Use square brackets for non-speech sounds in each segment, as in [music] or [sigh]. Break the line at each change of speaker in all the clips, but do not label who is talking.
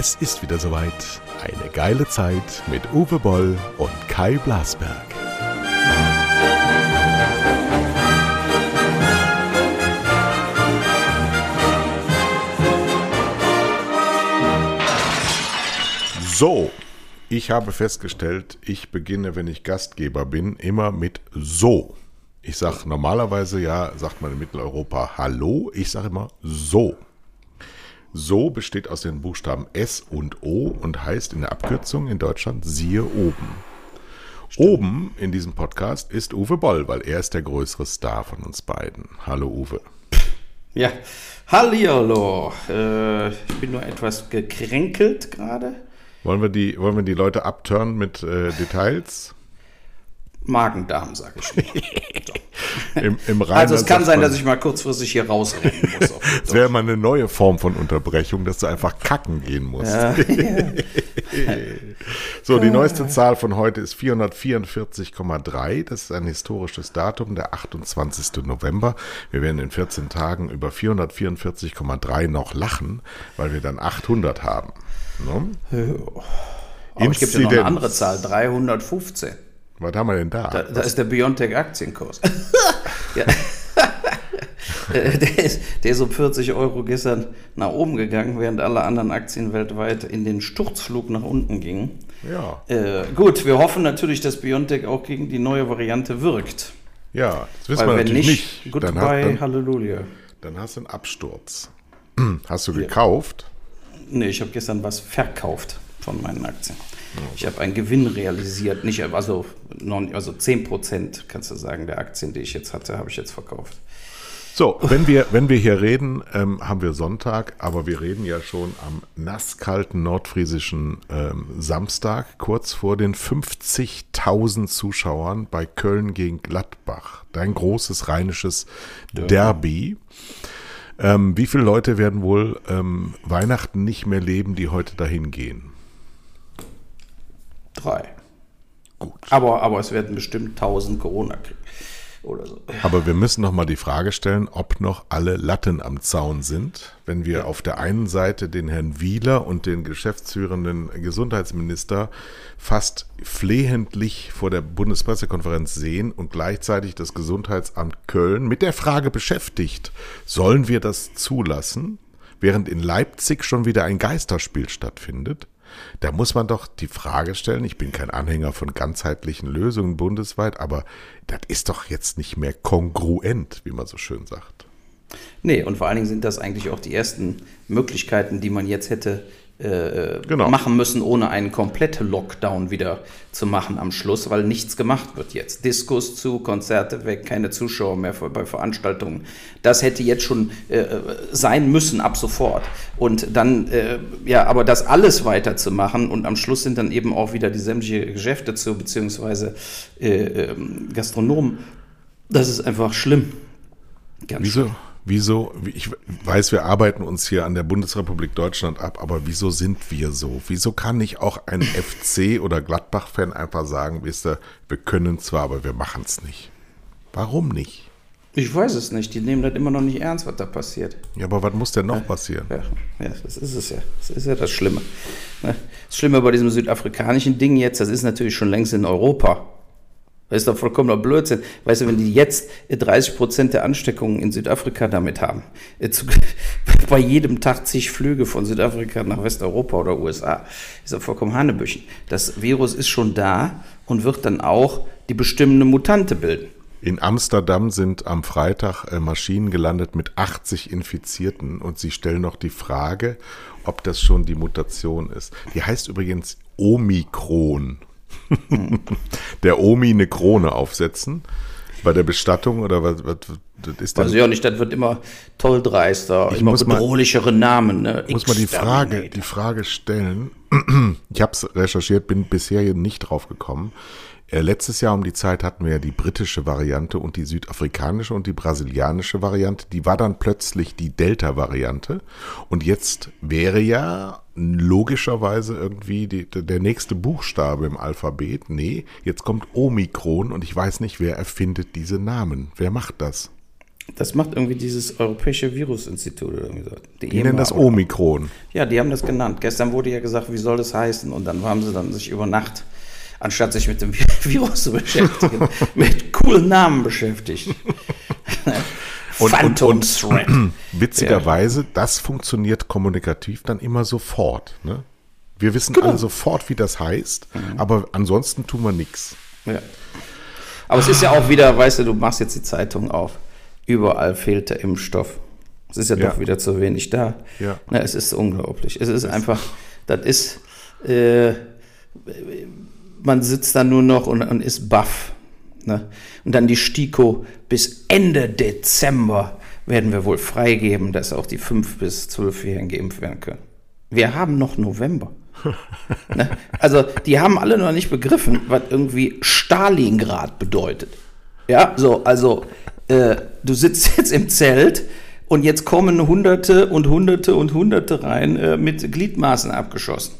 Es ist wieder soweit. Eine geile Zeit mit Uwe Boll und Kai Blasberg. So, ich habe festgestellt, ich beginne, wenn ich Gastgeber bin, immer mit so. Ich sage normalerweise ja, sagt man in Mitteleuropa Hallo, ich sage immer so. So besteht aus den Buchstaben S und O und heißt in der Abkürzung in Deutschland siehe oben. Oben in diesem Podcast ist Uwe Boll, weil er ist der größere Star von uns beiden. Hallo Uwe.
Ja, hallihallo. Äh, ich bin nur etwas gekränkelt gerade.
Wollen wir die, wollen wir die Leute abturnen mit äh, Details?
Magen-Darm, sag ich nur. [laughs]
Im, im
also es kann sein, dass ich mal kurzfristig hier rausrennen muss. [laughs]
Es wäre mal eine neue Form von Unterbrechung, dass du einfach kacken gehen musst.
Ja, [laughs]
So, die neueste Zahl von heute ist 444,3. Das ist ein historisches Datum, der 28. November. Wir werden in 14 Tagen über 444,3 noch lachen, weil wir dann 800 haben. Ne?
Aber es gibt ja noch eine andere Zahl, 315.
Was haben wir denn da?
Da, da ist der Biontech-Aktienkurs. [laughs] ja. [laughs] Der, ist, der ist um 40 Euro gestern nach oben gegangen, während alle anderen Aktien weltweit in den Sturzflug nach unten gingen.
ja,
Äh, gut, wir hoffen natürlich, dass Biontech auch gegen die neue Variante wirkt.
ja, das wissen
Weil
wir
wenn
natürlich
nicht,
nicht.
goodbye,
Dann,
Halleluja.
dann hast du einen Absturz. [clears throat] Hast du gekauft?
Nee, ich habe gestern was verkauft von meinen Aktien. Ich habe einen Gewinn realisiert, nicht, also, non, also 10% kannst du sagen, der Aktien, die ich jetzt hatte, habe ich jetzt verkauft.
So, wenn wir, wenn wir hier reden, ähm, haben wir Sonntag, aber wir reden ja schon am nasskalten nordfriesischen ähm, Samstag, kurz vor den 50.000 Zuschauern bei Köln gegen Gladbach. Dein großes rheinisches Derby. Ähm, wie viele Leute werden wohl ähm, Weihnachten nicht mehr leben, die heute dahin gehen?
Drei. Gut. Aber, aber es werden bestimmt 1000 Corona kriegen. Oder so.
Aber wir müssen noch mal die Frage stellen, ob noch alle Latten am Zaun sind, wenn wir auf der einen Seite den Herrn Wieler und den geschäftsführenden Gesundheitsminister fast flehentlich vor der Bundespressekonferenz sehen und gleichzeitig das Gesundheitsamt Köln mit der Frage beschäftigt, sollen wir das zulassen, während in Leipzig schon wieder ein Geisterspiel stattfindet? Da muss man doch die Frage stellen, ich bin kein Anhänger von ganzheitlichen Lösungen bundesweit, aber das ist doch jetzt nicht mehr kongruent, wie man so schön sagt.
Nee, und vor allen Dingen sind das eigentlich auch die ersten Möglichkeiten, die man jetzt hätte äh,
Genau.
machen müssen, ohne einen kompletten Lockdown wieder zu machen am Schluss, weil nichts gemacht wird jetzt. Diskos zu, Konzerte weg, keine Zuschauer mehr für- bei Veranstaltungen. Das hätte jetzt schon äh, sein müssen ab sofort. Und dann, äh, ja, aber das alles weiterzumachen und am Schluss sind dann eben auch wieder die sämtliche Geschäfte zu, beziehungsweise äh, ähm, Gastronomen. Das ist einfach schlimm. Ganz
Wieso? Wieso? Ich weiß, wir arbeiten uns hier an der Bundesrepublik Deutschland ab, aber wieso sind wir so? Wieso kann nicht auch ein [laughs] FC oder Gladbach-Fan einfach sagen, wisst ihr, wir können zwar, aber wir machen es nicht? Warum nicht?
Ich weiß es nicht. Die nehmen das immer noch nicht ernst, was da passiert.
Ja, aber was muss denn noch passieren?
Ja, ja das ist es ja. Das ist ja das Schlimme. Das Schlimme bei diesem südafrikanischen Ding jetzt, das ist natürlich schon längst in Europa. Das ist doch vollkommener Blödsinn. Weißt du, wenn die jetzt äh, 30 Prozent der Ansteckungen in Südafrika damit haben, äh, [laughs] bei jedem Tag zig Flüge von Südafrika nach Westeuropa oder USA, ist doch vollkommen Hanebüchen. Das Virus ist schon da und wird dann auch die bestimmende Mutante bilden.
In Amsterdam sind am Freitag äh, Maschinen gelandet mit 80 Infizierten und sie stellen noch die Frage, ob das schon die Mutation ist. Die heißt übrigens Omikron. [laughs] der Omi eine Krone aufsetzen bei der Bestattung oder was, was das ist
Weiß
dann,
ich auch nicht, das wird immer toll dreister,
Ich
immer
muss mal-
bedrohlichere Namen. Ne?
muss man die Frage, die Frage stellen. [clears throat] Ich habe es recherchiert, bin bisher hier nicht drauf gekommen. Äh, letztes Jahr um die Zeit hatten wir ja die britische Variante und die südafrikanische und die brasilianische Variante. Die war dann plötzlich die Delta-Variante. Und jetzt wäre ja logischerweise irgendwie die, der nächste Buchstabe im Alphabet. Nee, jetzt kommt Omikron und ich weiß nicht, wer erfindet diese Namen. Wer macht das?
Das macht irgendwie dieses Europäische Virusinstitut oder irgendwie so.
Die, die nennen das Omikron.
Ja, die haben das genannt. Gestern wurde ja gesagt, wie soll das heißen? Und dann haben sie dann sich über Nacht, anstatt sich mit dem [laughs] Virus zu beschäftigen, [laughs] mit coolen Namen beschäftigt. [laughs]
Und, Phantom und, Threat. [clears throat] Witzigerweise, ja. das funktioniert kommunikativ dann immer sofort. Ne? Wir wissen genau. alle sofort, wie das heißt, mhm. aber ansonsten tun wir nichts.
Ja. Aber es ist ja auch wieder, weißt du, du machst jetzt die Zeitung auf. Überall fehlt der Impfstoff. Es ist ja, ja. doch wieder zu wenig da. Ja. Na, es ist unglaublich. Es ist das einfach, das ist, äh, man sitzt da nur noch und, und ist baff. Ne? Und dann die STIKO bis Ende Dezember werden wir wohl freigeben, dass auch die 5- bis 12-Jährigen geimpft werden können. Wir haben noch November. [laughs] ne? Also, die haben alle noch nicht begriffen, was irgendwie Stalingrad bedeutet. Ja, so, also, äh, du sitzt [laughs] jetzt im Zelt und jetzt kommen Hunderte und Hunderte und Hunderte rein äh, mit Gliedmaßen abgeschossen.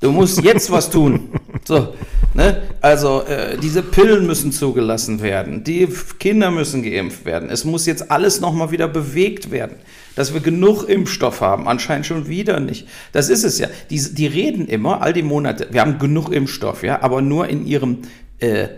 Du musst jetzt was tun. So, ne? Also äh, diese Pillen müssen zugelassen werden, die Kinder müssen geimpft werden. Es muss jetzt alles nochmal wieder bewegt werden, dass wir genug Impfstoff haben. Anscheinend schon wieder nicht. Das ist es ja. Die, die reden immer all die Monate. Wir haben genug Impfstoff, ja, aber nur in ihrem äh,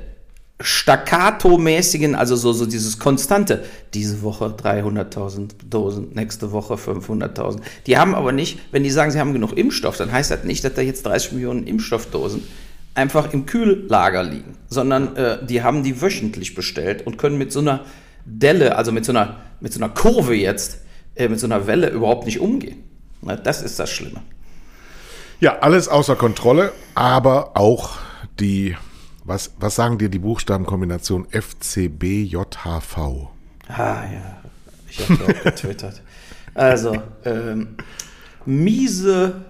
staccato-mäßigen, also so, so dieses konstante, diese Woche 300.000 Dosen, nächste Woche 500.000. Die haben aber nicht, wenn die sagen, sie haben genug Impfstoff, dann heißt das nicht, dass da jetzt 30 Millionen Impfstoffdosen einfach im Kühllager liegen, sondern äh, die haben die wöchentlich bestellt und können mit so einer Delle, also mit so einer, mit so einer Kurve jetzt, äh, mit so einer Welle überhaupt nicht umgehen. Na, das ist das Schlimme.
Ja, alles außer Kontrolle, aber auch die was, was sagen dir die Buchstabenkombination FCBJHV?
Ah ja, ich habe auch [laughs] getwittert. Also, ähm, miese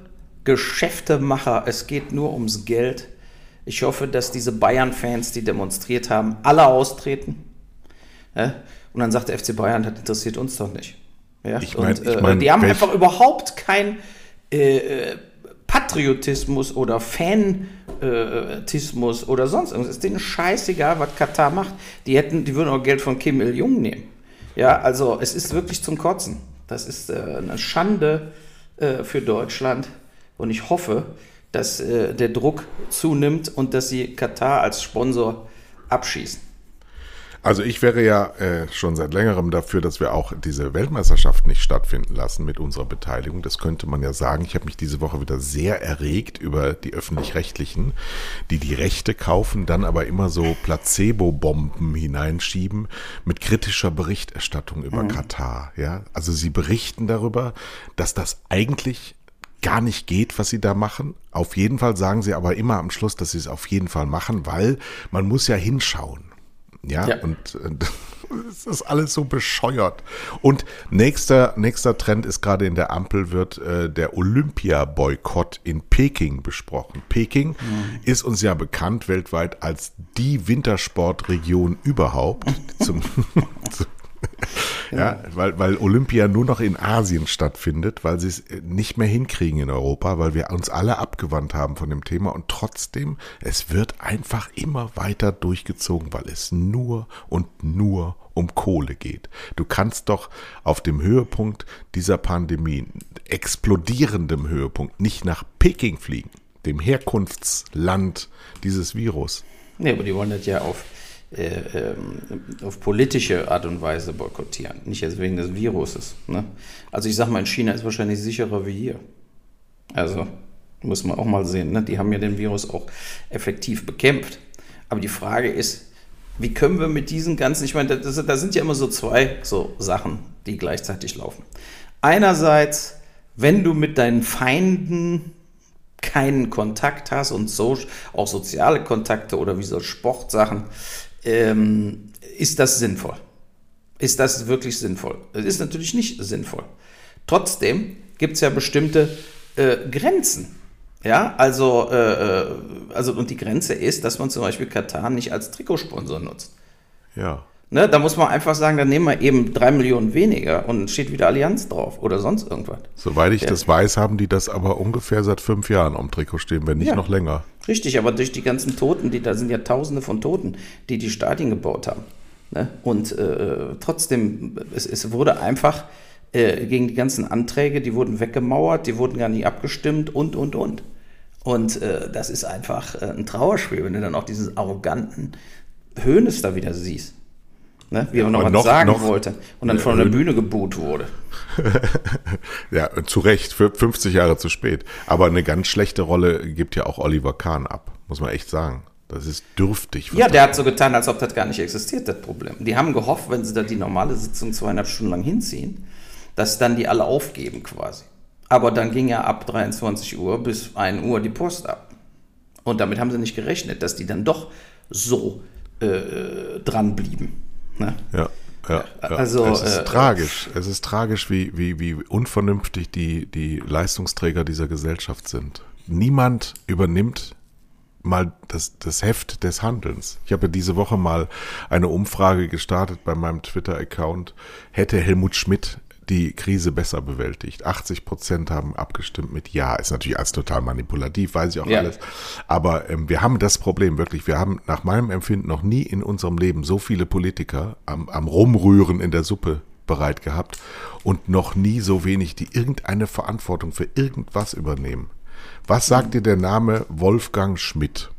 Geschäftemacher, es geht nur ums Geld. Ich hoffe, dass diese Bayern-Fans, die demonstriert haben, alle austreten. Ja? Und dann sagt der FC Bayern, das interessiert uns doch nicht. Ja? Ich mein, Und, äh, ich mein, die haben einfach überhaupt kein äh, äh Patriotismus oder Fanatismus oder sonst irgendwas. Es ist denen scheißegal, was Katar macht. Die hätten, die würden auch Geld von Kim Il-jung nehmen. Ja, also es ist wirklich zum Kotzen. Das ist äh, eine Schande äh, für Deutschland und ich hoffe, dass äh, der Druck zunimmt und dass sie Katar als Sponsor abschießen.
Also ich wäre ja äh, schon seit längerem dafür, dass wir auch diese Weltmeisterschaft nicht stattfinden lassen mit unserer Beteiligung. Das könnte man ja sagen. Ich habe mich diese Woche wieder sehr erregt über die öffentlich-rechtlichen, die die Rechte kaufen, dann aber immer so Placebo-Bomben hineinschieben mit kritischer Berichterstattung über mhm. Katar. Ja, also sie berichten darüber, dass das eigentlich gar nicht geht, was sie da machen. Auf jeden Fall sagen sie aber immer am Schluss, dass sie es auf jeden Fall machen, weil man muss ja hinschauen. Ja, ja. und [laughs] es ist alles so bescheuert. Und nächster, nächster Trend ist gerade in der Ampel wird äh, der Olympia-Boykott in Peking besprochen. Peking mhm. ist uns ja bekannt weltweit als die Wintersportregion überhaupt. [laughs] zum, [laughs] [laughs] ja, weil, weil Olympia nur noch in Asien stattfindet, weil sie es nicht mehr hinkriegen in Europa, weil wir uns alle abgewandt haben von dem Thema und trotzdem, es wird einfach immer weiter durchgezogen, weil es nur und nur um Kohle geht. Du kannst doch auf dem Höhepunkt dieser Pandemie, explodierendem Höhepunkt, nicht nach Peking fliegen, dem Herkunftsland dieses Virus.
Nee, aber die wollen das ja auf äh, auf politische Art und Weise boykottieren, nicht jetzt wegen des Viruses. Ne? Also ich sag mal, in China ist wahrscheinlich sicherer wie hier. Also muss man auch mal sehen. Ne? Die haben ja den Virus auch effektiv bekämpft. Aber die Frage ist, wie können wir mit diesen ganzen, ich meine, da sind ja immer so zwei so Sachen, die gleichzeitig laufen. Einerseits, wenn du mit deinen Feinden keinen Kontakt hast und so, auch soziale Kontakte oder wie so Sportsachen, ähm, ist das sinnvoll? Ist das wirklich sinnvoll? Es ist natürlich nicht sinnvoll. Trotzdem gibt es ja bestimmte äh, Grenzen. Ja, also, äh, äh, also, und die Grenze ist, dass man zum Beispiel Katar nicht als Trikotsponsor nutzt.
Ja.
Ne, da muss man einfach sagen, dann nehmen wir eben drei Millionen weniger und steht wieder Allianz drauf oder sonst irgendwas.
Soweit ich ja. das weiß, haben die das aber ungefähr seit fünf Jahren am Trikot stehen, wenn nicht ja. noch länger.
Richtig, aber durch die ganzen Toten, die da sind ja Tausende von Toten, die die Stadien gebaut haben. Ne? Und äh, trotzdem, es, es wurde einfach äh, gegen die ganzen Anträge, die wurden weggemauert, die wurden gar nicht abgestimmt und, und, und. Und äh, das ist einfach äh, ein Trauerspiel, wenn du dann auch diesen arroganten Höhnes da wieder siehst. Ne? Wie er noch was
noch,
sagen
noch,
wollte und dann von der Bühne geboot wurde. [laughs]
ja, zu Recht, für 50 Jahre zu spät. Aber eine ganz schlechte Rolle gibt ja auch Oliver Kahn ab, muss man echt sagen. Das ist dürftig.
Ja, der hat so getan, als ob das gar nicht existiert, das Problem. Die haben gehofft, wenn sie da die normale Sitzung zweieinhalb Stunden lang hinziehen, dass dann die alle aufgeben quasi. Aber dann ging ja ab 23 Uhr bis 1 Uhr die Post ab. Und damit haben sie nicht gerechnet, dass die dann doch so äh, dran blieben. Ne?
Ja. Ja, also, es ist äh, tragisch. Es ist tragisch, wie, wie, wie unvernünftig die, die Leistungsträger dieser Gesellschaft sind. Niemand übernimmt mal das, das Heft des Handelns. Ich habe ja diese Woche mal eine Umfrage gestartet bei meinem Twitter-Account. Hätte Helmut Schmidt die Krise besser bewältigt. 80 Prozent haben abgestimmt mit Ja. Ist natürlich alles total manipulativ, weiß ich auch ja. alles. Aber ähm, wir haben das Problem wirklich. Wir haben nach meinem Empfinden noch nie in unserem Leben so viele Politiker am, am Rumrühren in der Suppe bereit gehabt und noch nie so wenig, die irgendeine Verantwortung für irgendwas übernehmen. Was sagt dir der Name Wolfgang Schmidt?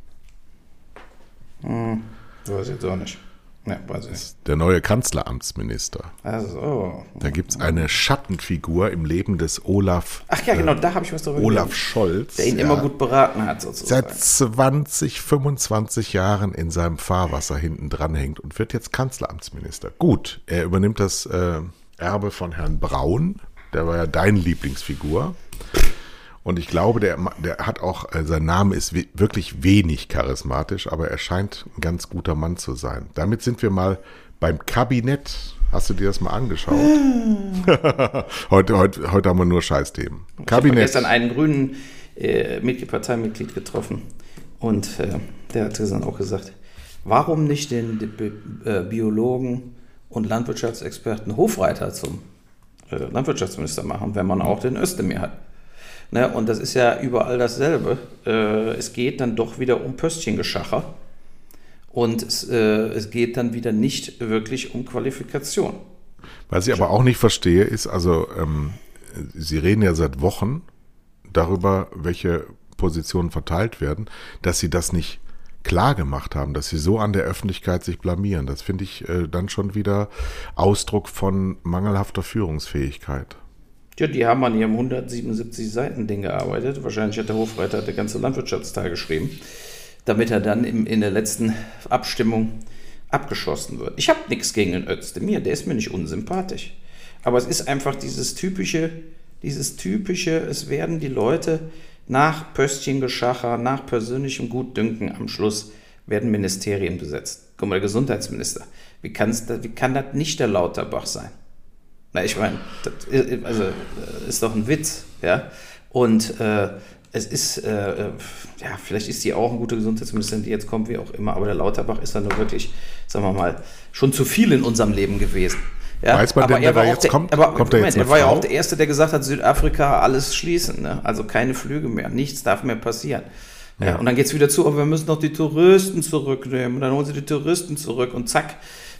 Hm, weiß ich jetzt auch nicht.
Ja, weiß ich. Der neue Kanzleramtsminister.
Also.
Da gibt es eine Schattenfigur im Leben des Olaf.
Ach ja, genau, äh, da habe ich was darüber
Olaf gehört. Scholz.
Der ihn ja, immer gut beraten hat,
sozusagen. Seit 20, 25 Jahren in seinem Fahrwasser hinten dran hängt und wird jetzt Kanzleramtsminister. Gut, er übernimmt das äh, Erbe von Herrn Braun. Der war ja dein Lieblingsfigur. Und ich glaube, der, der hat auch, äh, sein Name ist wirklich wenig charismatisch, aber er scheint ein ganz guter Mann zu sein. Damit sind wir mal beim Kabinett. Hast du dir das mal angeschaut? [laughs] heute, heute, heute haben wir nur Scheißthemen.
Ich Kabinett. Ich habe gestern einen grünen äh, Parteimitglied getroffen und äh, der hat dann auch gesagt, warum nicht den, den äh, Biologen und Landwirtschaftsexperten Hofreiter zum äh, Landwirtschaftsminister machen, wenn man auch den Özdemir hat? Ne? Und das ist ja überall dasselbe. Äh, es geht dann doch wieder um Pöstchengeschacher. Und es, äh, es geht dann wieder nicht wirklich um Qualifikation.
Was ich aber auch nicht verstehe, ist, also ähm, Sie reden ja seit Wochen darüber, welche Positionen verteilt werden, dass Sie das nicht klar gemacht haben, dass sie so an der Öffentlichkeit sich blamieren. Das finde ich äh, dann schon wieder Ausdruck von mangelhafter Führungsfähigkeit.
Ja, die haben an ihrem 177 Seiten Ding gearbeitet. Wahrscheinlich hat der Hofreiter der ganze Landwirtschaftsteil geschrieben, damit er dann im, in der letzten Abstimmung abgeschossen wird. Ich habe nichts gegen den Özdemir, der ist mir nicht unsympathisch. Aber es ist einfach dieses typische, dieses typische, es werden die Leute nach Pöstchengeschacher, nach persönlichem Gutdünken am Schluss werden Ministerien besetzt. Guck mal, der Gesundheitsminister. Wie, wie kann das nicht der Lauterbach sein? Na, ich meine, das also, äh, ist doch ein Witz, ja. Und äh, es ist, äh, ja, vielleicht ist die auch ein guter Gesundheitsministerin, die jetzt kommt, wie auch immer, aber der Lauterbach ist dann nur wirklich, sagen wir mal, schon zu viel in unserem Leben gewesen. Ja,
Weiß man
aber
denn, wer
da
jetzt
der,
kommt?
Aber,
kommt
Moment, er, er war ja auch der Erste, der gesagt hat, Südafrika alles schließen, ne? also keine Flüge mehr, nichts darf mehr passieren. Ja. ja und dann geht es wieder zu, aber wir müssen noch die Touristen zurücknehmen. Und dann holen sie die Touristen zurück und zack,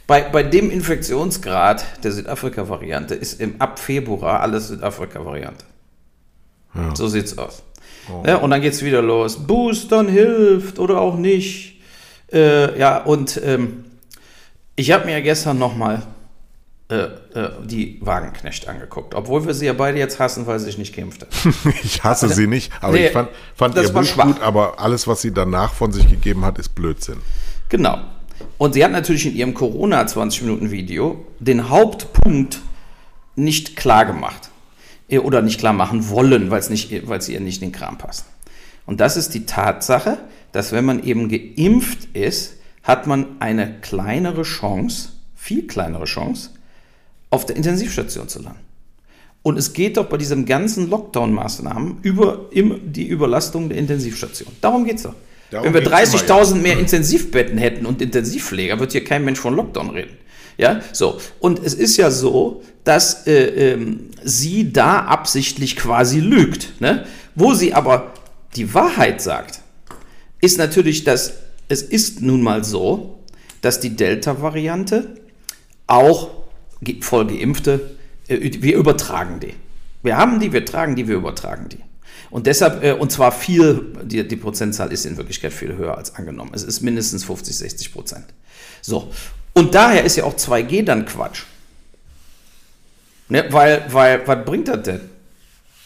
bei, bei dem Infektionsgrad der Südafrika-Variante ist im ab Februar alles Südafrika-Variante. Ja. So sieht's aus. Oh. Ja, und dann geht's wieder los. Boostern hilft oder auch nicht. Äh, ja, und ähm, ich habe mir ja gestern nochmal äh, äh, die Wagenknecht angeguckt, obwohl wir sie ja beide jetzt hassen, weil sie sich nicht kämpft hat. [laughs]
ich hasse sie nicht, aber nee, ich fand, fand ihr Buch gut, aber alles, was sie danach von sich gegeben hat, ist Blödsinn.
Genau. Und sie hat natürlich in ihrem Corona 20-Minuten-Video den Hauptpunkt nicht klar gemacht. Äh, oder nicht klar machen wollen, weil es ihr nicht in den Kram passt. Und das ist die Tatsache, dass wenn man eben geimpft ist, hat man eine kleinere Chance, viel kleinere Chance, auf der Intensivstation zu landen. Und es geht doch bei diesen ganzen Lockdown-Maßnahmen über die Überlastung der Intensivstation. Darum geht es doch. Darum Wenn wir 30.000 ja. mehr Intensivbetten hätten und Intensivpfleger, wird hier kein Mensch von Lockdown reden. Ja, so. Und es ist ja so, dass äh, ähm, sie da absichtlich quasi lügt. Ne? Wo sie aber die Wahrheit sagt, ist natürlich, dass es ist nun mal so, dass die Delta-Variante auch voll geimpfte, äh, wir übertragen die. Wir haben die, wir tragen die, wir übertragen die. Und deshalb, äh, und zwar viel, die, die Prozentzahl ist in Wirklichkeit viel höher als angenommen. Es ist mindestens 50, 60 Prozent. So. Und daher ist ja auch 2G dann Quatsch. Ne, weil, weil, was bringt das denn?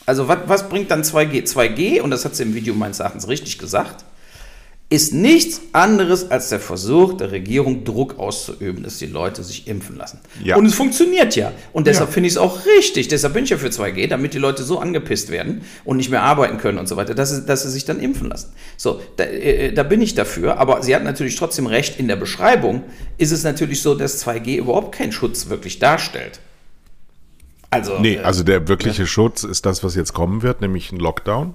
Also, was, was bringt dann 2G? 2G, und das hat sie im Video meines Erachtens richtig gesagt, ist nichts anderes als der Versuch der Regierung, Druck auszuüben, dass die Leute sich impfen lassen. Ja. Und es funktioniert ja. Und deshalb ja. finde ich es auch richtig. Deshalb bin ich ja für 2G, damit die Leute so angepisst werden und nicht mehr arbeiten können und so weiter, dass sie, dass sie sich dann impfen lassen. So, da, äh, da bin ich dafür. Aber sie hat natürlich trotzdem recht. In der Beschreibung ist es natürlich so, dass 2G überhaupt keinen Schutz wirklich darstellt.
Also, nee, äh, also der wirkliche ja. Schutz ist das, was jetzt kommen wird, nämlich ein Lockdown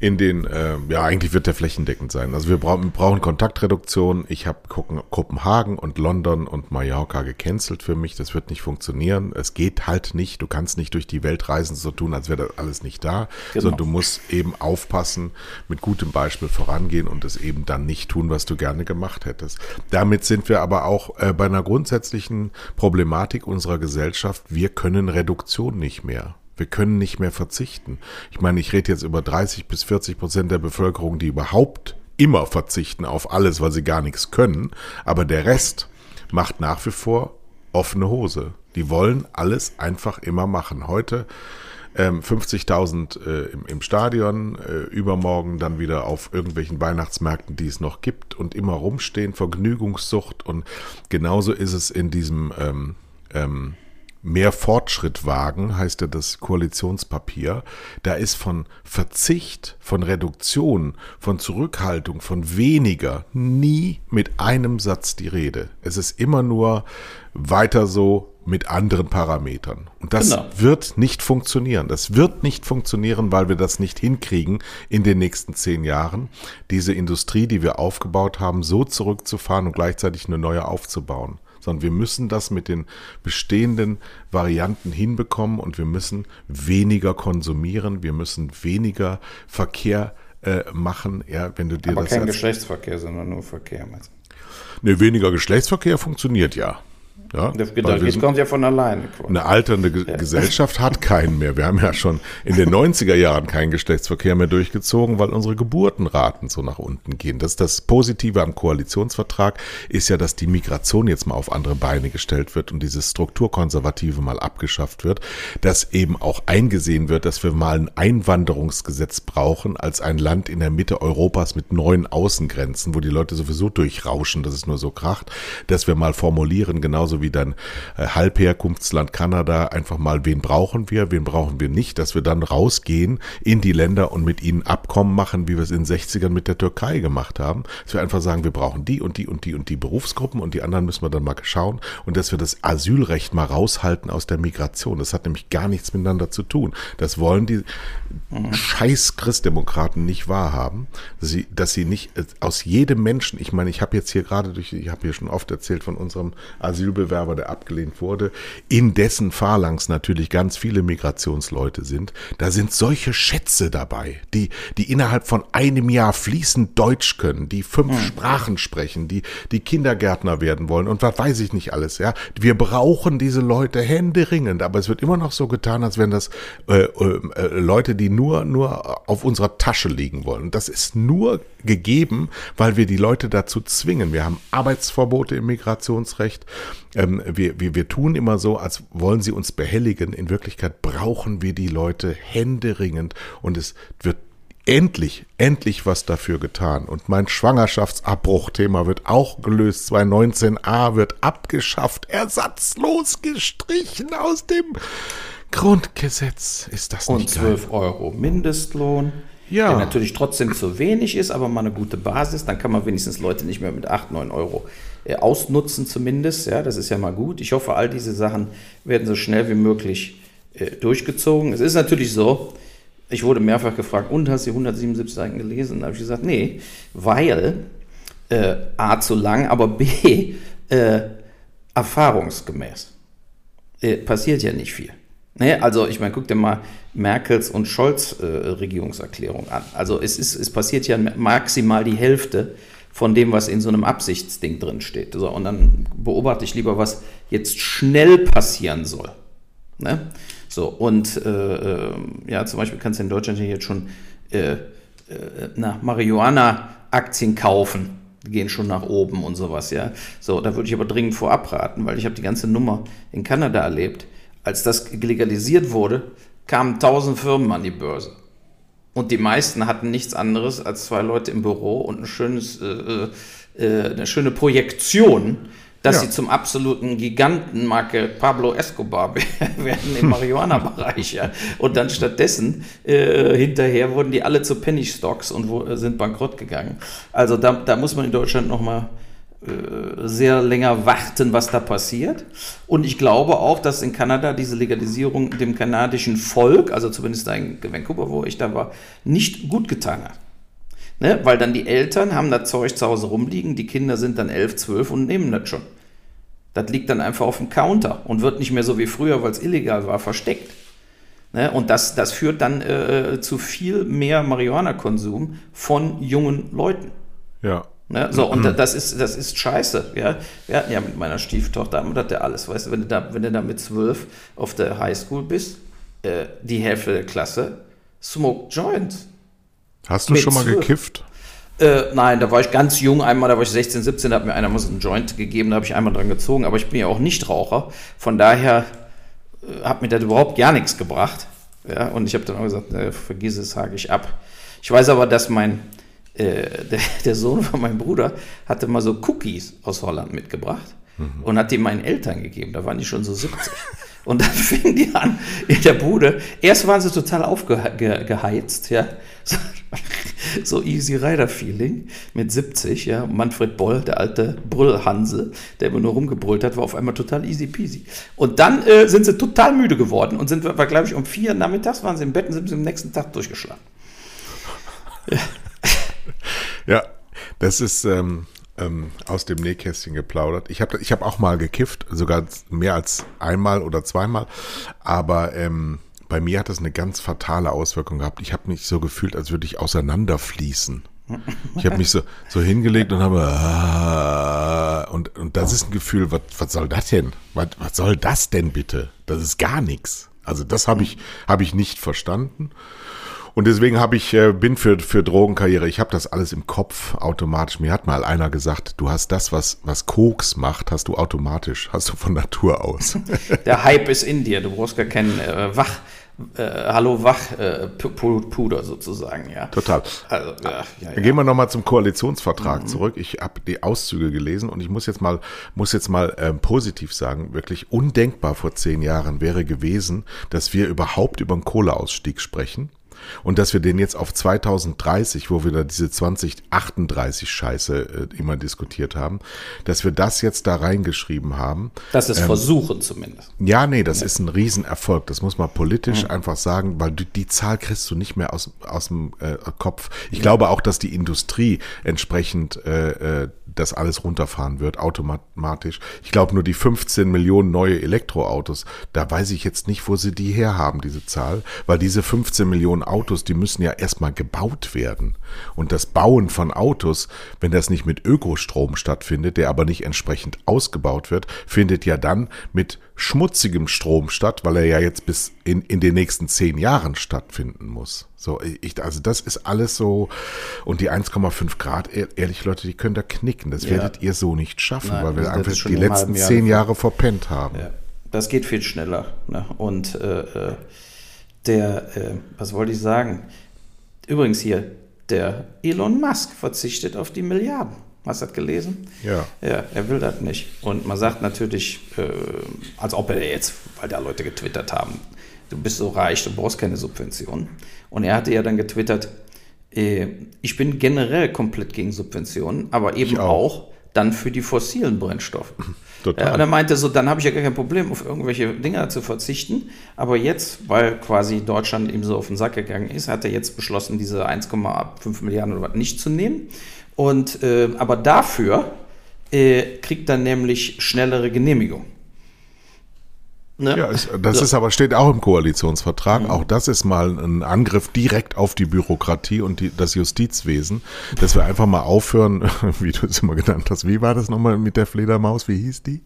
in den, äh, ja, eigentlich wird der flächendeckend sein. Also wir brauchen, wir brauchen Kontaktreduktion. Ich habe Kopenhagen und London und Mallorca gecancelt für mich. Das wird nicht funktionieren. Es geht halt nicht. Du kannst nicht durch die Welt reisen, so tun, als wäre das alles nicht da. Genau. Sondern du musst eben aufpassen, mit gutem Beispiel vorangehen und es eben dann nicht tun, was du gerne gemacht hättest. Damit sind wir aber auch äh, bei einer grundsätzlichen Problematik unserer Gesellschaft. Wir können Reduktion nicht mehr. Wir können nicht mehr verzichten. Ich meine, ich rede jetzt über 30 bis 40 Prozent der Bevölkerung, die überhaupt immer verzichten auf alles, weil sie gar nichts können. Aber der Rest macht nach wie vor offene Hose. Die wollen alles einfach immer machen. Heute ähm, 50.000 äh, im, im, Stadion, äh, übermorgen dann wieder auf irgendwelchen Weihnachtsmärkten, die es noch gibt und immer rumstehen, Vergnügungssucht und genauso ist es in diesem ähm, ähm, Mehr Fortschritt wagen, heißt ja das Koalitionspapier. Da ist von Verzicht, von Reduktion, von Zurückhaltung, von weniger nie mit einem Satz die Rede. Es ist immer nur weiter so mit anderen Parametern. Und das genau. wird nicht funktionieren. Das wird nicht funktionieren, weil wir das nicht hinkriegen in den nächsten zehn Jahren, diese Industrie, die wir aufgebaut haben, so zurückzufahren und gleichzeitig eine neue aufzubauen sondern wir müssen das mit den bestehenden Varianten hinbekommen und wir müssen weniger konsumieren, wir müssen weniger Verkehr äh, machen. Ja, wenn du dir
Aber
das
kein Geschlechtsverkehr, sondern nur Verkehr. Meinst
du? Ne, weniger Geschlechtsverkehr funktioniert ja.
Ja, das Gedanke kommt ja von alleine.
Eine alternde Ge ja. Gesellschaft hat keinen mehr. Wir haben ja schon in den 90er Jahren keinen Geschlechtsverkehr mehr durchgezogen, weil unsere Geburtenraten so nach unten gehen. Das das Positive am Koalitionsvertrag, ist ja, dass die Migration jetzt mal auf andere Beine gestellt wird und dieses Strukturkonservative mal abgeschafft wird, dass eben auch eingesehen wird, dass wir mal ein Einwanderungsgesetz brauchen als ein Land in der Mitte Europas mit neuen Außengrenzen, wo die Leute sowieso durchrauschen, dass es nur so kracht, dass wir mal formulieren, genauso wie dein äh, Halbherkunftsland Kanada, einfach mal, wen brauchen wir, wen brauchen wir nicht, dass wir dann rausgehen in die Länder und mit ihnen Abkommen machen, wie wir es in den 60ern mit der Türkei gemacht haben. Dass wir einfach sagen, wir brauchen die und die und die und die Berufsgruppen und die anderen müssen wir dann mal schauen und dass wir das Asylrecht mal raushalten aus der Migration. Das hat nämlich gar nichts miteinander zu tun. Das wollen die mhm. scheiß Christdemokraten nicht wahrhaben, dass sie, dass sie nicht äh, aus jedem Menschen, ich meine, ich habe jetzt hier gerade durch, ich habe hier schon oft erzählt von unserem Asylbewerber, Asylbewerber, der abgelehnt wurde, in dessen Phalanx natürlich ganz viele Migrationsleute sind. Da sind solche Schätze dabei, die, die innerhalb von einem Jahr fließend Deutsch können, die fünf mhm. Sprachen sprechen, die, die Kindergärtner werden wollen und was weiß ich nicht alles, ja. Wir brauchen diese Leute händeringend, aber es wird immer noch so getan, als wären das äh, äh, Leute, die nur, nur auf unserer Tasche liegen wollen. Das ist nur gegeben, weil wir die Leute dazu zwingen. Wir haben Arbeitsverbote im Migrationsrecht. Ähm, wir, wir, wir tun immer so, als wollen sie uns behelligen. In Wirklichkeit brauchen wir die Leute händeringend und es wird endlich, endlich was dafür getan. Und mein Schwangerschaftsabbruchthema wird auch gelöst. 219a wird abgeschafft, ersatzlos gestrichen aus dem Grundgesetz. Ist das
nicht Und 12 geil? Euro Mindestlohn. Ja. Der natürlich trotzdem zu wenig ist, aber mal eine gute Basis. Dann kann man wenigstens Leute nicht mehr mit 8, 9 Euro äh, ausnutzen zumindest. Ja, das ist ja mal gut. Ich hoffe, all diese Sachen werden so schnell wie möglich äh, durchgezogen. Es ist natürlich so, ich wurde mehrfach gefragt, und hast du die 177 Seiten gelesen? Da habe ich gesagt, nee, weil äh, A zu lang, aber B äh, erfahrungsgemäß. Äh, passiert ja nicht viel. Ne? Also ich meine, guck dir mal Merkels und Scholz äh, Regierungserklärung an. Also es, ist, es passiert ja maximal die Hälfte von dem, was in so einem Absichtsding drin steht. So, und dann beobachte ich lieber, was jetzt schnell passieren soll. Ne? So, und äh, äh ja, zum Beispiel kannst du in Deutschland jetzt schon äh, äh, na, Marihuana-Aktien kaufen. Die gehen schon nach oben und sowas, ja. So, da würde ich aber dringend vorab raten, weil ich habe die ganze Nummer in Kanada erlebt. Als das legalisiert wurde, kamen tausend Firmen an die Börse. Und die meisten hatten nichts anderes als zwei Leute im Büro und ein schönes, äh, äh, eine schöne Projektion dass ja. sie zum absoluten Gigantenmarke Pablo Escobar [laughs] werden im [laughs] Marihuana-Bereich. Ja. Und dann stattdessen, äh, hinterher wurden die alle zu Penny Stocks und wo, äh, sind bankrott gegangen. Also da, da muss man in Deutschland nochmal äh, sehr länger warten, was da passiert. Und ich glaube auch, dass in Kanada diese Legalisierung dem kanadischen Volk, also zumindest in Vancouver, wo ich da war, nicht gut getan hat. Ne? Weil dann die Eltern haben das Zeug zu Hause rumliegen, die Kinder sind dann 11, 12 und nehmen das schon. Das liegt dann einfach auf dem Counter und wird nicht mehr so wie früher, weil es illegal war, versteckt. Ne? Und das, das führt dann äh, zu viel mehr Marihuana-Konsum von jungen Leuten.
Ja.
Ne? So, und mhm. das ist, das ist scheiße. Ja? Wir hatten ja mit meiner Stieftochter, das ja alles, weißt du, wenn du da, wenn du da mit zwölf auf der Highschool bist, äh, die Hälfte der Klasse smoked Joints.
Hast du schon mal gekifft?
Äh, nein, da war ich ganz jung, einmal, da war ich 16, 17, da hat mir einer mal so einen Joint gegeben, da habe ich einmal dran gezogen, aber ich bin ja auch Nichtraucher, von daher äh, hat mir das überhaupt gar nichts gebracht. Ja, und ich habe dann auch gesagt, äh, vergiss es, sage ich ab. Ich weiß aber, dass mein, äh, der, der, Sohn von meinem Bruder hatte mal so Cookies aus Holland mitgebracht mhm. und hat die meinen Eltern gegeben, da waren die schon so 70. Und dann [laughs] fingen die an in der Bude. Erst waren sie total aufgeheizt, ja. So, [laughs] so Easy Rider Feeling mit 70, ja. Manfred Boll, der alte Brüllhanse, der immer nur rumgebrüllt hat, war auf einmal total easy peasy. Und dann äh, sind sie total müde geworden und sind, war glaube ich um vier nachmittags waren sie im Bett und sind sie am nächsten Tag durchgeschlafen.
Ja, ja das ist, ähm, ähm, aus dem Nähkästchen geplaudert. Ich habe ich hab auch mal gekifft, sogar mehr als einmal oder zweimal, aber ähm, bei mir hat das eine ganz fatale Auswirkung gehabt. Ich habe mich so gefühlt, als würde ich auseinanderfließen. Ich habe mich so, so hingelegt und habe ah, und, und das ist ein Gefühl, was, was soll das denn? Was, was soll das denn bitte? Das ist gar nichts. Also das habe ich, hab ich nicht verstanden. Und deswegen habe ich, äh, bin für, für Drogenkarriere, ich habe das alles im Kopf automatisch. Mir hat mal einer gesagt, du hast das, was, was Koks macht, hast du automatisch, hast du von Natur aus. [laughs]
Der Hype ist in dir, du brauchst gar keinen äh, Wach, äh, Hallo Wach äh, Puder sozusagen, ja.
Total. Also, ja, ja, ja. Gehen wir nochmal zum Koalitionsvertrag mhm. zurück. Ich habe die Auszüge gelesen und ich muss jetzt mal, muss jetzt mal ähm, positiv sagen, wirklich undenkbar vor zehn Jahren wäre gewesen, dass wir überhaupt über einen Kohleausstieg sprechen und dass wir den jetzt auf 2030, wo wir da diese 2038 Scheiße äh, immer diskutiert haben, dass wir das jetzt da reingeschrieben haben.
Das ist ähm, versuchen zumindest.
Ja, nee, das ja. ist ein Riesenerfolg. Das muss man politisch mhm. einfach sagen, weil die, die, Zahl kriegst du nicht mehr aus, aus dem äh, Kopf. Ich ja. glaube auch, dass die Industrie entsprechend äh, äh, das alles runterfahren wird, automatisch. Ich glaube nur die 15 Millionen neue Elektroautos, da weiß ich jetzt nicht, wo sie die herhaben, diese Zahl, weil diese 15 Millionen Autos, die müssen ja erstmal gebaut werden. Und das Bauen von Autos, wenn das nicht mit Ökostrom stattfindet, der aber nicht entsprechend ausgebaut wird, findet ja dann mit schmutzigem Strom statt, weil er ja jetzt bis in, in den nächsten zehn Jahren stattfinden muss. So, ich, also das ist alles so, und die 1,5 Grad, ehrlich Leute, die können da knicken. Das ja. werdet ihr so nicht schaffen, Nein, weil wir einfach die letzten zehn Jahre verpennt haben. Ja.
Das geht viel schneller. Ne? Und äh, äh, der, äh, was wollte ich sagen? Übrigens hier, der Elon Musk verzichtet auf die Milliarden. Hast du das gelesen?
Ja.
Ja, er will das nicht. Und man sagt natürlich, äh, als ob er jetzt, weil da Leute getwittert haben, du bist so reich, du brauchst keine Subventionen. Und er hatte ja dann getwittert, äh, ich bin generell komplett gegen Subventionen, aber eben auch. auch. dann für die fossilen Brennstoffe. [laughs] Total. Ja, und er meinte so, dann habe ich ja gar kein Problem, auf irgendwelche Dinge zu verzichten. Aber jetzt, weil quasi Deutschland ihm so auf den Sack gegangen ist, hat er jetzt beschlossen, diese 1,5 Milliarden oder was nicht zu nehmen und, äh, aber dafür äh, kriegt er nämlich schnellere Genehmigung.
Ne? Ja, es, das so. ist aber steht auch im Koalitionsvertrag. Mhm. Auch das ist mal ein Angriff direkt auf die Bürokratie und die, das Justizwesen, dass wir einfach mal aufhören, [laughs] wie du es immer genannt hast. Wie war das nochmal mit der Fledermaus? Wie hieß die?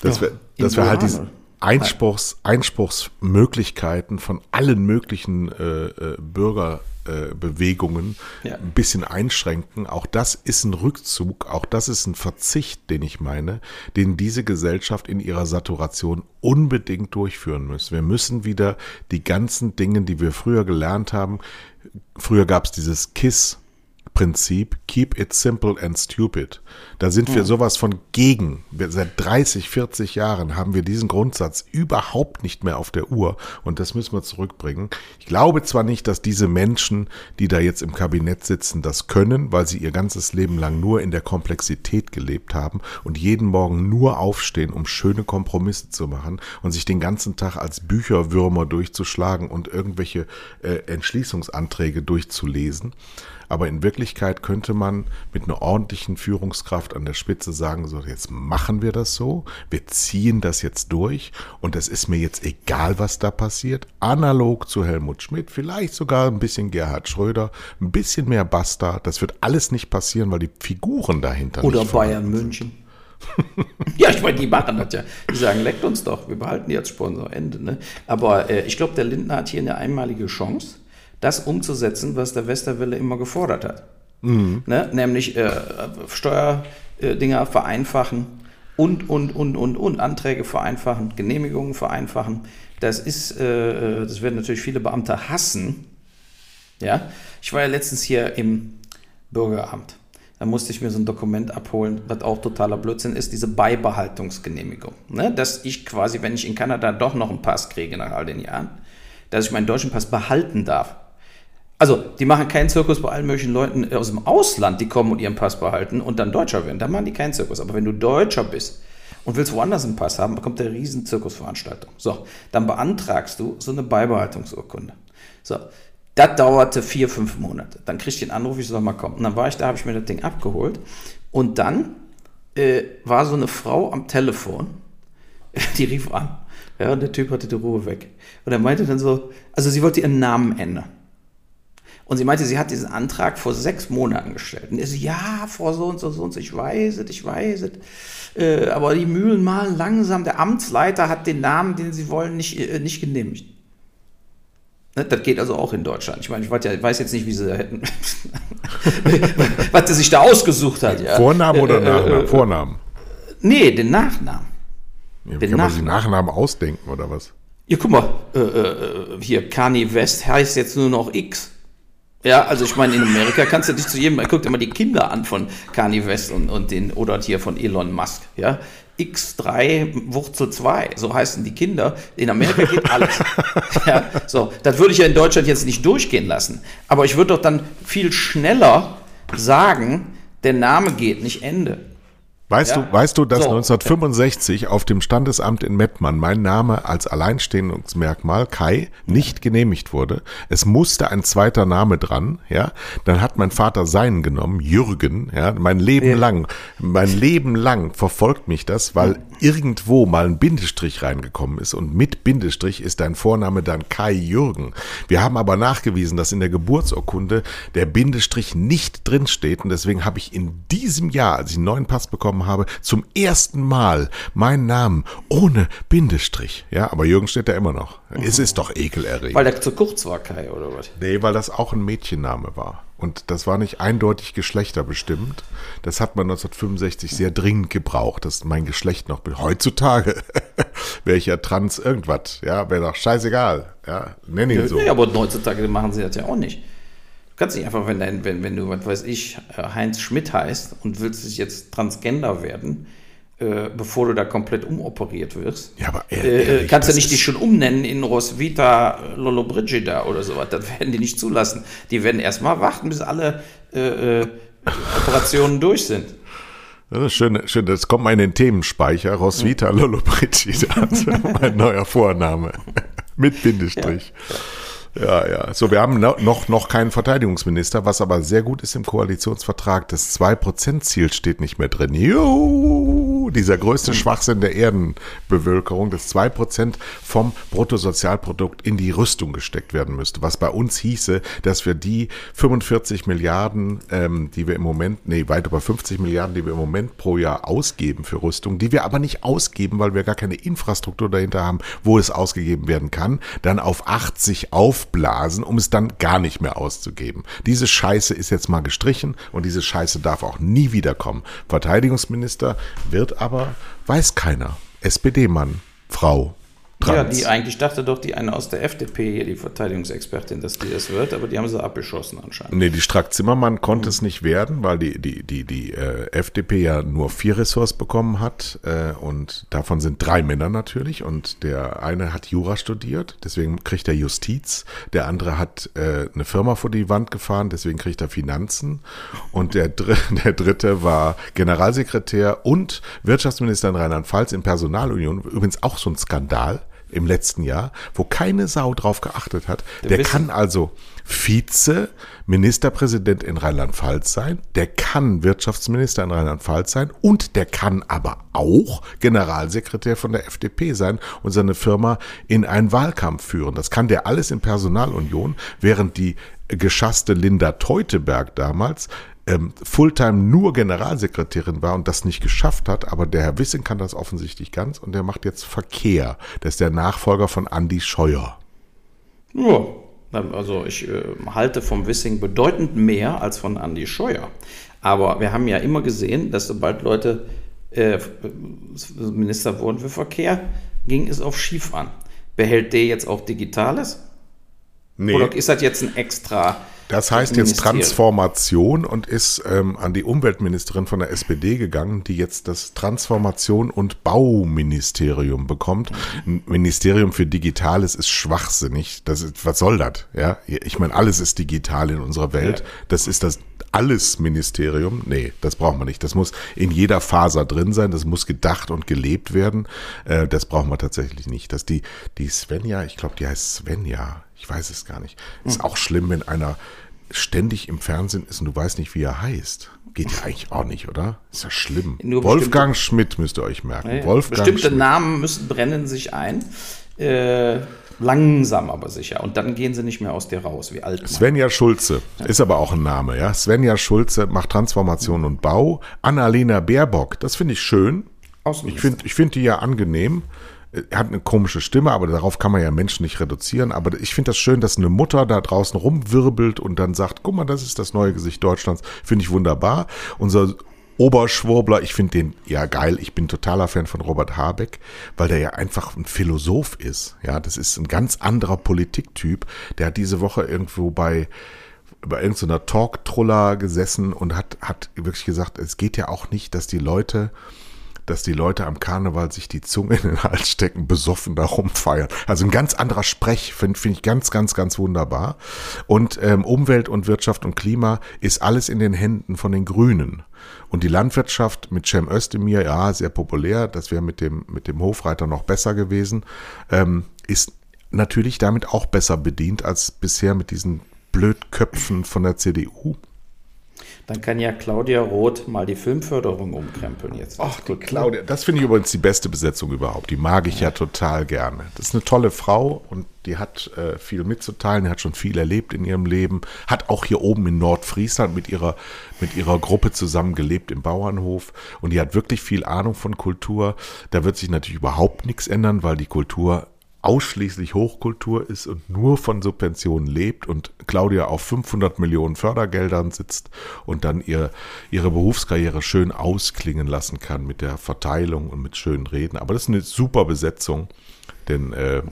Dass ja, wir, dass wir halt diese Einspruchs, Einspruchsmöglichkeiten von allen möglichen äh, äh, Bürgerbewegungen äh, ja. ein bisschen einschränken. Auch das ist ein Rückzug, auch das ist ein Verzicht, den ich meine, den diese Gesellschaft in ihrer Saturation unbedingt durchführen muss. Wir müssen wieder die ganzen Dinge, die wir früher gelernt haben, früher gab es dieses KISS, Prinzip, keep it simple and stupid. Da sind wir sowas von gegen. Wir, seit 30, 40 Jahren haben wir diesen Grundsatz überhaupt nicht mehr auf der Uhr und das müssen wir zurückbringen. Ich glaube zwar nicht, dass diese Menschen, die da jetzt im Kabinett sitzen, das können, weil sie ihr ganzes Leben lang nur in der Komplexität gelebt haben und jeden Morgen nur aufstehen, um schöne Kompromisse zu machen und sich den ganzen Tag als Bücherwürmer durchzuschlagen und irgendwelche äh, Entschließungsanträge durchzulesen. Aber in Wirklichkeit könnte man mit einer ordentlichen Führungskraft an der Spitze sagen, so jetzt machen wir das so, wir ziehen das jetzt durch und es ist mir jetzt egal, was da passiert. Analog zu Helmut Schmidt, vielleicht sogar ein bisschen Gerhard Schröder, ein bisschen mehr Basta. Das wird alles nicht passieren, weil die Figuren dahinter
Oder Bayern München. [laughs] ja, ich meine, die machen das ja. Die sagen, leckt uns doch, wir behalten die als Sponsor, Ende. Ne? Aber äh, ich glaube, der Lindner hat hier eine einmalige Chance das umzusetzen, was der Westerwelle immer gefordert hat. Mhm. Ne? Nämlich äh, Steuerdinger vereinfachen und, und, und, und, und Anträge vereinfachen, Genehmigungen vereinfachen. Das ist, äh, das werden natürlich viele Beamte hassen. Ja, ich war ja letztens hier im Bürgeramt. Da musste ich mir so ein Dokument abholen, was auch totaler Blödsinn ist, diese Beibehaltungsgenehmigung. Ne? Dass ich quasi, wenn ich in Kanada doch noch einen Pass kriege nach all den Jahren, dass ich meinen deutschen Pass behalten darf. Also, die machen keinen Zirkus bei allen möglichen Leuten aus dem Ausland, die kommen und ihren Pass behalten und dann Deutscher werden. Da machen die keinen Zirkus. Aber wenn du Deutscher bist und willst woanders einen Pass haben, bekommt der riesen Zirkusveranstaltung. So, dann beantragst du so eine Beibehaltungsurkunde. So, das dauerte vier, fünf Monate. Dann kriegst ich den Anruf, ich soll mal kommen. Und dann war ich da, habe ich mir das Ding abgeholt. Und dann äh, war so eine Frau am Telefon, [laughs] die rief an. Ja, und der Typ hatte die Ruhe weg. Und er meinte dann so, also sie wollte ihren Namen ändern. Und sie meinte, sie hat diesen Antrag vor sechs Monaten gestellt. Und er so, ja, Frau so und so, so und so, ich weiß es, ich weiß es. Äh, aber die Mühlen malen langsam. Der Amtsleiter hat den Namen, den sie wollen, nicht, äh, nicht genehmigt. Ne, das geht also auch in Deutschland. Ich meine, ich weiß jetzt nicht, wie sie hätten, [laughs] was sie sich da ausgesucht hat. Ja.
Vornamen oder äh, äh Nachnamen? Äh, Vornamen.
Nee, den Nachnamen.
Ja, den kann Nachnamen. man sich Nachnamen ausdenken oder was?
Ja, guck mal, äh, hier, Kanye West heißt jetzt nur noch X. Ja, also ich meine, in Amerika kannst du dich zu jedem, guck dir mal die Kinder an von Kanye West und, und den, oder hier von Elon Musk, ja. X3 Wurzel 2, so heißen die Kinder. In Amerika geht [laughs] alles. ja, so, das würde ich ja in Deutschland jetzt nicht durchgehen lassen. Aber ich würde doch dann viel schneller sagen, der Name geht nicht Ende.
Weißt ja. du, weißt du, dass so. 1965 auf dem Standesamt in Mettmann mein Name als Alleinstehungsmerkmal Kai nicht genehmigt wurde? Es musste ein zweiter Name dran, ja? Dann hat mein Vater seinen genommen, Jürgen, ja? Mein Leben ja. lang, mein Leben lang verfolgt mich das, weil irgendwo mal ein Bindestrich reingekommen ist und mit Bindestrich ist dein Vorname dann Kai Jürgen. Wir haben aber nachgewiesen, dass in der Geburtsurkunde der Bindestrich nicht drinsteht und deswegen habe ich in diesem Jahr, als ich einen neuen Pass bekommen habe, zum ersten Mal meinen Namen ohne Bindestrich. Ja, aber Jürgen steht da immer noch. Es ist doch ekelerregend.
Weil der zu kurz war, Kai, oder was?
Nee, weil das auch ein Mädchenname war. Und das war nicht eindeutig geschlechterbestimmt. Das hat man 1965 sehr dringend gebraucht, dass mein Geschlecht noch. Heutzutage [laughs] wäre ich ja trans irgendwas. Ja, wäre doch scheißegal. Ja, nenn ihn so.
Ja, aber heutzutage machen sie das ja auch nicht. Du kannst nicht einfach, wenn, dein, wenn, wenn du, was weiß ich, äh, Heinz Schmidt heißt und willst jetzt Transgender werden, äh, bevor du da komplett umoperiert wirst.
Ja, aber
ehrlich, äh, kannst du nicht dich schon umnennen in Rosvita Lollobrigida oder sowas. Das werden die nicht zulassen. Die werden erstmal warten, bis alle äh, äh, Operationen durch sind.
Das ist schön, schön. Das kommt mal in den Themenspeicher. Rosvita Lollobrigida, [laughs] mein neuer Vorname. [laughs] Mit Bindestrich. Ja. Ja, ja. So, wir haben noch, noch keinen Verteidigungsminister, was aber sehr gut ist im Koalitionsvertrag. Das 2%-Ziel steht nicht mehr drin. Jo, uh, dieser größte Schwachsinn der Erdenbevölkerung, dass zwei Prozent vom Bruttosozialprodukt in die Rüstung gesteckt werden müsste. Was bei uns hieße, dass wir die 45 Milliarden, ähm, die wir im Moment, nee, weit über 50 Milliarden, die wir im Moment pro Jahr ausgeben für Rüstung, die wir aber nicht ausgeben, weil wir gar keine Infrastruktur dahinter haben, wo es ausgegeben werden kann, dann auf 80 aufblasen, um es dann gar nicht mehr auszugeben. Diese Scheiße ist jetzt mal gestrichen und diese Scheiße darf auch nie wiederkommen. Verteidigungsminister wird aber, weiß keiner. SPD-Mann, Frau,
Trans. Ja, die eigentlich dachte doch die eine aus der FDP hier, die Verteidigungsexpertin, dass die das wird, aber die haben sie abgeschossen anscheinend.
Nee, die Strack-Zimmermann konnte mhm. es nicht werden, weil die, die, die, die äh, FDP ja nur vier Ressorts bekommen hat äh, und davon sind drei Männer natürlich und der eine hat Jura studiert, deswegen kriegt er Justiz, der andere hat äh, eine Firma vor die Wand gefahren, deswegen kriegt er Finanzen und der, Dr [laughs] der dritte war Generalsekretär und Wirtschaftsminister in Rheinland-Pfalz in Personalunion, übrigens auch so ein Skandal im letzten Jahr, wo keine Sau drauf geachtet hat. Der, der kann also Vize-Ministerpräsident in Rheinland-Pfalz sein, der kann Wirtschaftsminister in Rheinland-Pfalz sein und der kann aber auch Generalsekretär von der FDP sein und seine Firma in einen Wahlkampf führen. Das kann der alles in Personalunion, während die geschasste Linda Teuteberg damals ähm, Fulltime nur Generalsekretärin war und das nicht geschafft hat, aber der Herr Wissing kann das offensichtlich ganz und der macht jetzt Verkehr. Der ist der Nachfolger von Andy Scheuer.
Ja, also ich äh, halte vom Wissing bedeutend mehr als von Andy Scheuer. Aber wir haben ja immer gesehen, dass sobald Leute äh, Minister wurden für Verkehr, ging es auf Schief an. Behält der jetzt auch Digitales? Nee. Oder ist das jetzt ein extra
das heißt jetzt Transformation und ist ähm, an die Umweltministerin von der SPD gegangen, die jetzt das Transformation und Bauministerium bekommt. Ein Ministerium für Digitales ist schwachsinnig. Das ist, was soll das? Ja, ich meine, alles ist digital in unserer Welt. Das ist das alles Ministerium. Nee, das brauchen wir nicht. Das muss in jeder Faser drin sein. Das muss gedacht und gelebt werden. Äh, das brauchen wir tatsächlich nicht. Dass die, die Svenja, ich glaube, die heißt Svenja ich weiß es gar nicht. Ist auch schlimm, wenn einer ständig im Fernsehen ist und du weißt nicht, wie er heißt. Geht ja eigentlich auch nicht, oder? Ist ja schlimm. Nur Wolfgang Schmidt müsst ihr euch merken. Ja, Wolfgang
bestimmte Schmidt. Namen müssen brennen sich ein. Äh, langsam aber sicher. Und dann gehen sie nicht mehr aus dir raus, wie alt.
Svenja Schulze ist aber auch ein Name, ja. Svenja Schulze macht Transformation und Bau. Annalena Baerbock, das finde ich schön. Ich finde ich find die ja angenehm er hat eine komische Stimme, aber darauf kann man ja Menschen nicht reduzieren. Aber ich finde das schön, dass eine Mutter da draußen rumwirbelt und dann sagt, guck mal, das ist das neue Gesicht Deutschlands. Finde ich wunderbar. Unser Oberschwurbler, ich finde den ja geil. Ich bin totaler Fan von Robert Habeck, weil der ja einfach ein Philosoph ist. Ja, das ist ein ganz anderer Politiktyp. Der hat diese Woche irgendwo bei bei irgendeiner Talk-Truller gesessen und hat, hat wirklich gesagt, es geht ja auch nicht, dass die Leute dass die Leute am Karneval sich die Zunge in den Hals stecken, besoffen da rumfeiern. Also ein ganz anderer Sprech, finde find ich ganz, ganz, ganz wunderbar. Und ähm, Umwelt und Wirtschaft und Klima ist alles in den Händen von den Grünen. Und die Landwirtschaft mit Cem Özdemir, ja, sehr populär, das wäre mit dem, mit dem Hofreiter noch besser gewesen, ähm, ist natürlich damit auch besser bedient als bisher mit diesen Blödköpfen von der CDU.
Dann kann ja Claudia Roth mal die Filmförderung umkrempeln jetzt.
Ach, die Claudia, das finde ich übrigens die beste Besetzung überhaupt. Die mag ich ja. ja total gerne. Das ist eine tolle Frau und die hat äh, viel mitzuteilen, die hat schon viel erlebt in ihrem Leben, hat auch hier oben in Nordfriesland mit ihrer, mit ihrer Gruppe zusammen gelebt im Bauernhof und die hat wirklich viel Ahnung von Kultur. Da wird sich natürlich überhaupt nichts ändern, weil die Kultur ausschließlich Hochkultur ist und nur von Subventionen lebt und Claudia auf 500 Millionen Fördergeldern sitzt und dann ihr, ihre Berufskarriere schön ausklingen lassen kann mit der Verteilung und mit schönen Reden. Aber das ist eine super Besetzung, denn äh,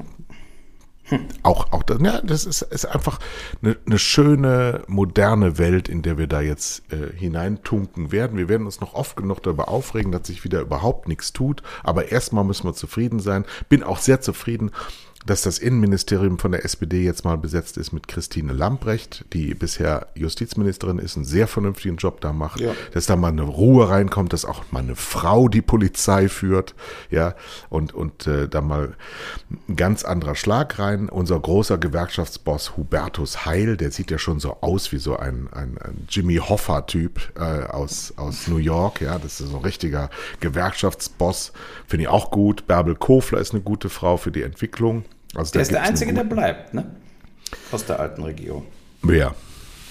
auch, auch das, ja, das ist, ist einfach eine, eine, schöne, moderne Welt, in der wir da jetzt äh, hineintunken werden. Wir werden uns noch oft genug darüber aufregen, dass sich wieder überhaupt nichts tut. Aber erstmal müssen wir zufrieden sein. Bin auch sehr zufrieden, dass das Innenministerium von der SPD jetzt mal besetzt ist mit Christine Lambrecht, die bisher Justizministerin ist, einen sehr vernünftigen Job da macht,
Ja.
dass da mal eine Ruhe reinkommt, dass auch mal eine Frau die Polizei führt, ja, und, und äh, da mal ein ganz anderer Schlag rein. Unser großer Gewerkschaftsboss Hubertus Heil, der sieht ja schon so aus wie so ein, ein, ein Jimmy Hoffa-Typ äh, aus, aus New York, ja, das ist so ein richtiger Gewerkschaftsboss, finde ich auch gut. Bärbel Kofler ist eine gute Frau für die Entwicklung. Also
Der ist der Einzige, der bleibt, ne? Aus der alten Regierung.
Wer?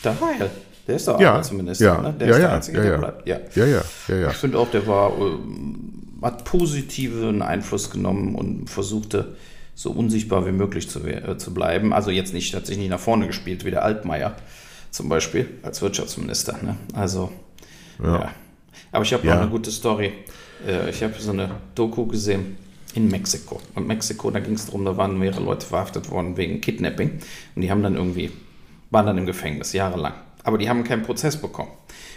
Der Heil. Der ist doch
Ja,
Arbeitsminister,
ja,
ne? Der
ja,
ist der
ja,
Einzige,
ja,
der
ja.
bleibt. Ja.
Ja, ja, ja, ja.
Ich finde auch, der war, ähm, hat positiven Einfluss genommen und versuchte, so unsichtbar wie möglich zu, äh, zu bleiben. Also jetzt nicht, hat sich nicht nach vorne gespielt, wie der Altmaier zum Beispiel als Wirtschaftsminister. Ne? Also, ja. Aber ich habe
Ja.
noch eine gute Story. Äh, Ich habe so eine Doku gesehen in Mexiko. Und Mexiko, da ging es darum, da waren mehrere Leute verhaftet worden wegen Kidnapping. Und die haben dann irgendwie, waren dann im Gefängnis, jahrelang. Aber die haben keinen Prozess bekommen.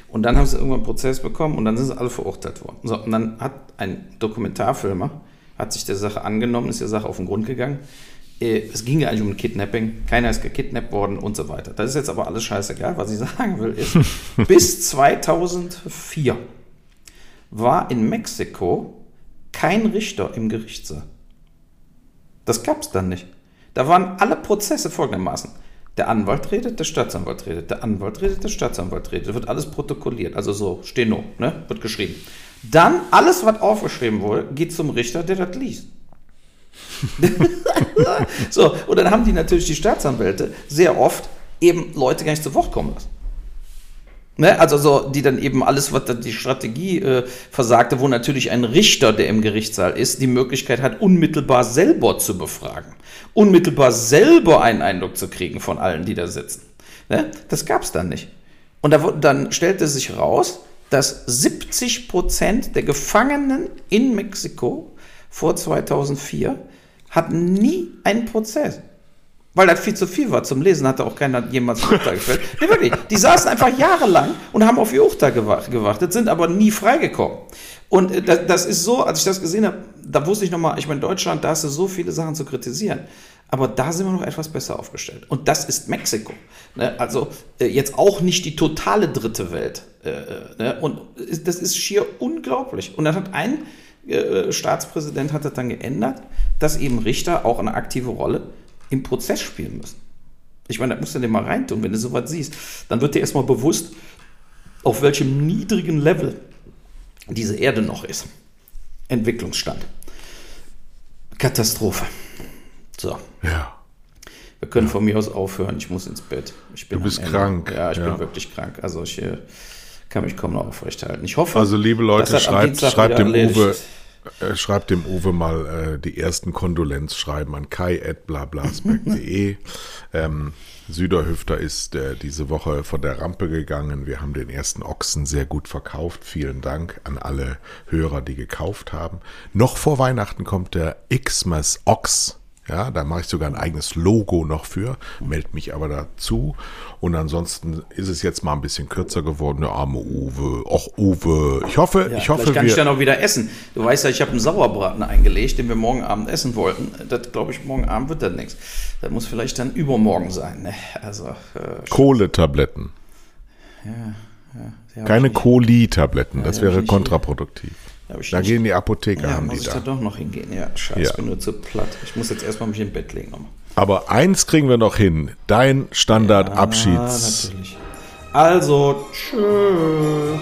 Und dann haben sie irgendwann einen Prozess bekommen und dann sind sie alle verurteilt worden. So, und dann hat ein Dokumentarfilmer, hat sich der Sache angenommen, ist der Sache auf den Grund gegangen. Äh, Es ging ja eigentlich um ein Kidnapping, keiner ist gekidnappt worden und so weiter. Das ist jetzt aber alles scheißegal. Was ich [laughs] sagen will, ist, bis 2004 war in Mexiko kein Richter im Gerichtssaal. Das gab es dann nicht. Da waren alle Prozesse folgendermaßen. Der Anwalt redet, der Staatsanwalt redet, der Anwalt redet, der Staatsanwalt redet. wird alles protokolliert, also so, Steno, ne? wird geschrieben. Dann, alles, was aufgeschrieben wurde, geht zum Richter, der das liest. [laughs] [laughs] so, und dann haben die natürlich die Staatsanwälte sehr oft eben Leute gar nicht zu Wort kommen lassen. Ne, also so, die dann eben alles, was da die Strategie äh, versagte, wo natürlich ein Richter, der im Gerichtssaal ist, die Möglichkeit hat, unmittelbar selber zu befragen. Unmittelbar selber einen Eindruck zu kriegen von allen, die da sitzen. Ne? Das gab es dann nicht. Und da, wurde- dann stellte sich raus, dass 70 Prozent der Gefangenen in Mexiko vor 2004 hatten nie einen Prozess. Weil das viel zu viel war zum Lesen, hatte auch keiner jemals Urteil gefällt. [laughs] Nee, wirklich. Die saßen einfach jahrelang und haben auf ihr gewa- gewartet, sind aber nie freigekommen. Und äh, das, das ist so, als ich das gesehen habe, da wusste ich nochmal, ich meine, Deutschland, da hast du so viele Sachen zu kritisieren. Aber da sind wir noch etwas besser aufgestellt. Und das ist Mexiko. Ne? Also äh, jetzt auch nicht die totale dritte Welt. Äh, ne? Und das ist schier unglaublich. Und dann hat ein Staatspräsident hat das dann geändert, dass eben Richter auch eine aktive Rolle im Prozess spielen müssen. Ich meine, da musst du dir mal reintun, wenn du sowas siehst. Dann wird dir erstmal bewusst, auf welchem niedrigen Level diese Erde noch ist. Entwicklungsstand. Katastrophe. So,
Ja.
wir können von mir aus aufhören. Ich muss ins Bett. Ich bin
Du bist krank,
Ja, ich
ja.
bin wirklich krank. Also ich äh, kann mich kaum noch aufrechthalten. Ich hoffe,
Also liebe Leute,
das
schreibt, schreibt dem
erledigt
Uwe, schreibt dem Uwe mal äh, die ersten Kondolenzschreiben an kai.blablasberg.de. [laughs] ähm, Süderhüfter ist äh, diese Woche von der Rampe gegangen. Wir haben den ersten Ochsen sehr gut verkauft. Vielen Dank an alle Hörer, die gekauft haben. Noch vor Weihnachten kommt der Xmas Ochs. Ja, da mache ich sogar ein eigenes Logo noch für, melde mich aber dazu. Und ansonsten ist es jetzt mal ein bisschen kürzer geworden, der arme Uwe. Och, Uwe. Ich hoffe,
Ja,
ich hoffe,
vielleicht kann
wir,
ich dann auch wieder essen. Du weißt ja, ich habe einen Sauerbraten eingelegt, den wir morgen Abend essen wollten. Das glaube ich, morgen Abend wird das nichts. Das muss vielleicht dann übermorgen sein. Ne? Also, äh,
Kohletabletten.
die hab
Keine. Koli-Tabletten, das wäre kontraproduktiv.
Ich
Da gehen die Apotheker,
Ja,
haben
muss
die
ich da
da.
doch noch hingehen. Ja, scheiße,
Ja.
ich bin nur zu platt. Ich muss jetzt erstmal mich im Bett legen.
Aber eins kriegen wir noch hin. Dein Standardabschieds.
natürlich. Also, tschüss.